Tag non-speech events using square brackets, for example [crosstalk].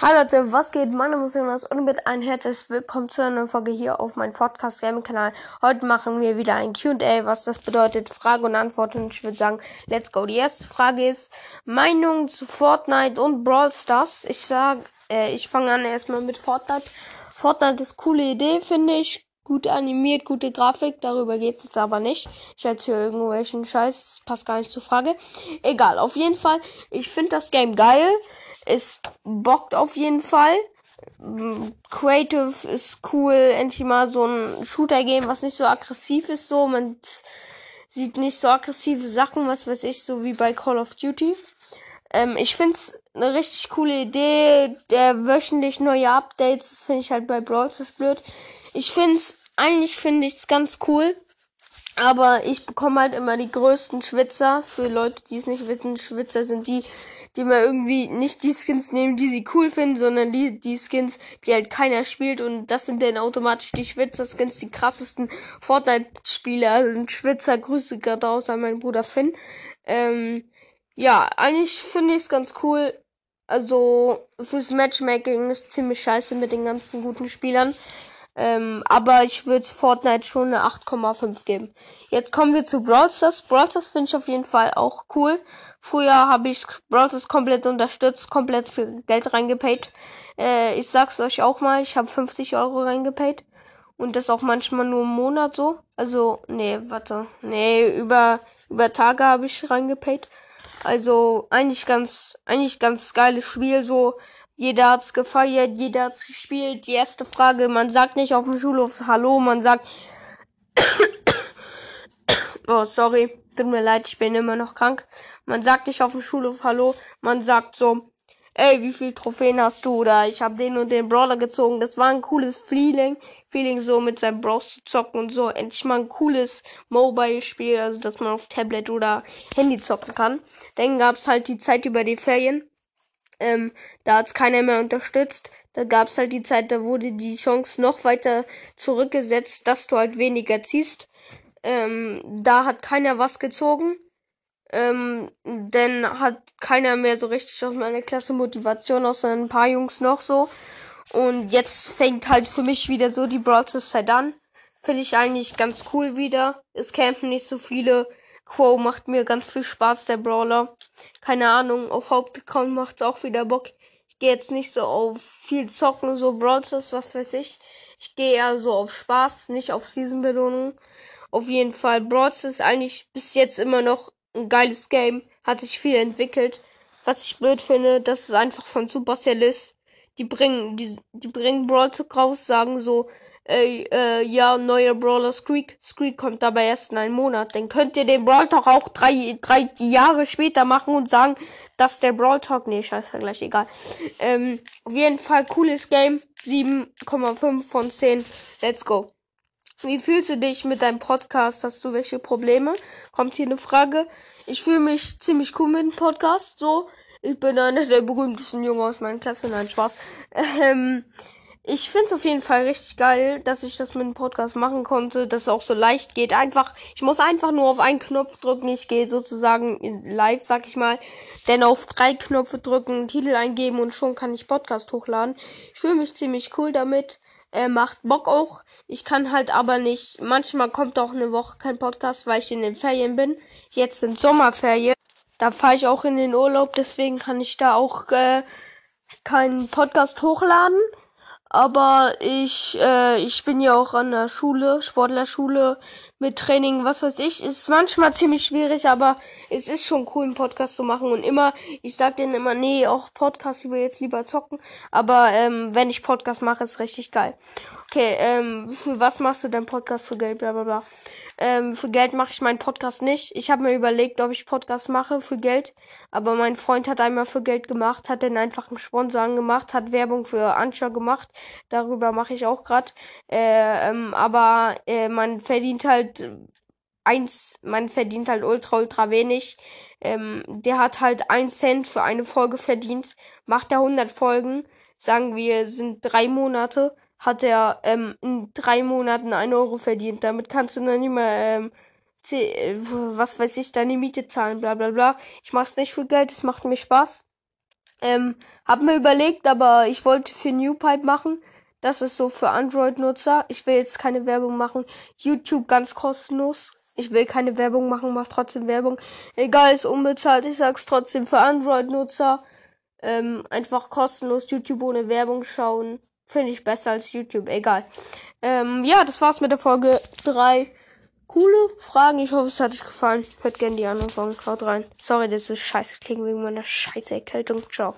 Hallo Leute, was geht? Mein Name ist Jonas und mit ein herzliches Willkommen zu einer neuen Folge hier auf meinem Podcast Gaming Kanal. Heute machen wir wieder ein Q&A, was das bedeutet, Frage und Antwort und ich würde sagen, let's go. Die erste Frage ist Meinung zu Fortnite und Brawl Stars. Ich sag, äh, ich fange an erstmal mit Fortnite. Fortnite ist coole Idee, finde ich. Gut animiert, gute Grafik, darüber geht's jetzt aber nicht. Ich erzähle irgendwelchen Scheiß, das passt gar nicht zur Frage. Egal, auf jeden Fall, ich finde das Game geil. Es bockt auf jeden Fall. Creative ist cool, endlich mal so ein Shooter-Game, was nicht so aggressiv ist, so. Man sieht nicht so aggressive Sachen, was weiß ich, so wie bei Call of Duty. Ähm, ich find's eine richtig coole Idee. Der wöchentlich neue Updates, das finde ich halt bei Brawl Stars blöd. Ich find's, eigentlich finde ich's ganz cool. Aber ich bekomme halt immer die größten Schwitzer. Für Leute, die es nicht wissen, Schwitzer sind die, die mal irgendwie nicht die Skins nehmen, die sie cool finden, sondern die, die Skins, die halt keiner spielt und das sind dann automatisch die Schwitzer-Skins, die krassesten Fortnite-Spieler sind Schwitzer. Grüße gerade aus an meinen Bruder Finn. Ähm, ja, eigentlich finde ich es ganz cool. Also fürs Matchmaking ist ziemlich scheiße mit den ganzen guten Spielern. Ähm, aber ich würde Fortnite schon eine 8,5 geben. Jetzt kommen wir zu Brawl Stars. Brawl Stars finde ich auf jeden Fall auch cool. Früher habe ich Brawl Stars komplett unterstützt, komplett viel Geld reingepaid. Äh, ich sag's euch auch mal, ich habe 50 Euro reingepaid. Und das auch manchmal nur im Monat so. Also, nee, warte. Nee, über, über Tage habe ich reingepaid. Also, eigentlich ganz, eigentlich ganz geiles Spiel so. Jeder hat's gefeiert, jeder hat's gespielt. Die erste Frage, man sagt nicht auf dem Schulhof Hallo, man sagt [coughs] Oh, sorry. Tut mir leid, ich bin immer noch krank. Man sagt nicht auf dem Schulhof Hallo, man sagt so, ey, wie viel Trophäen hast du? Oder ich habe den und den Brawler gezogen. Das war ein cooles Feeling. Feeling so mit seinem Bros zu zocken und so. Endlich mal ein cooles Mobile-Spiel, also dass man auf Tablet oder Handy zocken kann. Dann gab's halt die Zeit über die Ferien. Ähm, da hat's keiner mehr unterstützt. Da gab's halt die Zeit, da wurde die Chance noch weiter zurückgesetzt, dass du halt weniger ziehst. Ähm, da hat keiner was gezogen. Ähm, denn hat keiner mehr so richtig aus meiner Klasse Motivation, außer ein paar Jungs noch so. Und jetzt fängt halt für mich wieder so die Brawl Zeit an. Finde ich eigentlich ganz cool wieder. Es campen nicht so viele. Quo macht mir ganz viel Spaß, der Brawler. Keine Ahnung, auf Hauptaccount macht's auch wieder Bock. Ich gehe jetzt nicht so auf viel zocken, so Brawl was weiß ich. Ich gehe eher so auf Spaß, nicht auf Season-Belohnung. Auf jeden Fall, Brawl ist eigentlich bis jetzt immer noch ein geiles Game. Hat sich viel entwickelt. Was ich blöd finde, dass es einfach von Supercell ist. Die bringen, die, die bringen Brawl raus, sagen so, ey, äh, ja, neuer Brawler Squeak. Squeak kommt aber erst in einem Monat. Dann könnt ihr den Brawl Talk auch drei, drei Jahre später machen und sagen, dass der Brawl Talk, nee, scheiße, gleich egal. Ähm, auf jeden Fall cooles Game. 7,5 von 10. Let's go. Wie fühlst du dich mit deinem Podcast? Hast du welche Probleme? Kommt hier eine Frage. Ich fühle mich ziemlich cool mit dem Podcast. So, ich bin einer der berühmtesten Jungen aus meiner Klasse. Nein, Spaß. Ähm, ich finde es auf jeden Fall richtig geil, dass ich das mit dem Podcast machen konnte, dass es auch so leicht geht. Einfach, ich muss einfach nur auf einen Knopf drücken. Ich gehe sozusagen live, sag ich mal, dann auf drei Knöpfe drücken, Titel eingeben und schon kann ich Podcast hochladen. Ich fühle mich ziemlich cool damit äh, macht Bock auch. Ich kann halt aber nicht, manchmal kommt auch eine Woche kein Podcast, weil ich in den Ferien bin. Jetzt sind Sommerferien. Da fahre ich auch in den Urlaub, deswegen kann ich da auch äh, keinen Podcast hochladen. Aber ich, äh, ich bin ja auch an der Schule, Sportlerschule, mit Training, was weiß ich, ist manchmal ziemlich schwierig, aber es ist schon cool, einen Podcast zu machen. Und immer, ich sag denen immer, nee, auch Podcast, ich will jetzt lieber zocken. Aber ähm, wenn ich Podcast mache, ist richtig geil. Okay, ähm, für [laughs] was machst du deinen Podcast für Geld, bla bla bla. Ähm, für Geld mache ich meinen Podcast nicht. Ich habe mir überlegt, ob ich Podcast mache für Geld. Aber mein Freund hat einmal für Geld gemacht, hat dann einfach einen Sponsor angemacht, hat Werbung für Anschau gemacht. Darüber mache ich auch grad. Äh, ähm, aber äh, man verdient halt eins, man verdient halt ultra, ultra wenig. Ähm, der hat halt ein Cent für eine Folge verdient. Macht er 100 Folgen, sagen wir, sind drei Monate hat er ähm, in drei Monaten ein Euro verdient. Damit kannst du dann nicht mehr, ähm, was weiß ich, deine Miete zahlen, bla bla bla. Ich mach's nicht für Geld, es macht mir Spaß. Ähm, hab mir überlegt, aber ich wollte für NewPipe machen. Das ist so für Android-Nutzer. Ich will jetzt keine Werbung machen. YouTube ganz kostenlos. Ich will keine Werbung machen, mach trotzdem Werbung. Egal, ist unbezahlt. Ich sag's trotzdem für Android-Nutzer. Ähm, einfach kostenlos YouTube ohne Werbung schauen. Finde ich besser als YouTube. Egal. Ähm, ja, das war's mit der Folge 3. Coole Fragen. Ich hoffe, es hat euch gefallen. Hört gerne die anderen Folgen. Haut rein. Sorry, das ist scheiße klingen wegen meiner scheiße Erkältung. Ciao.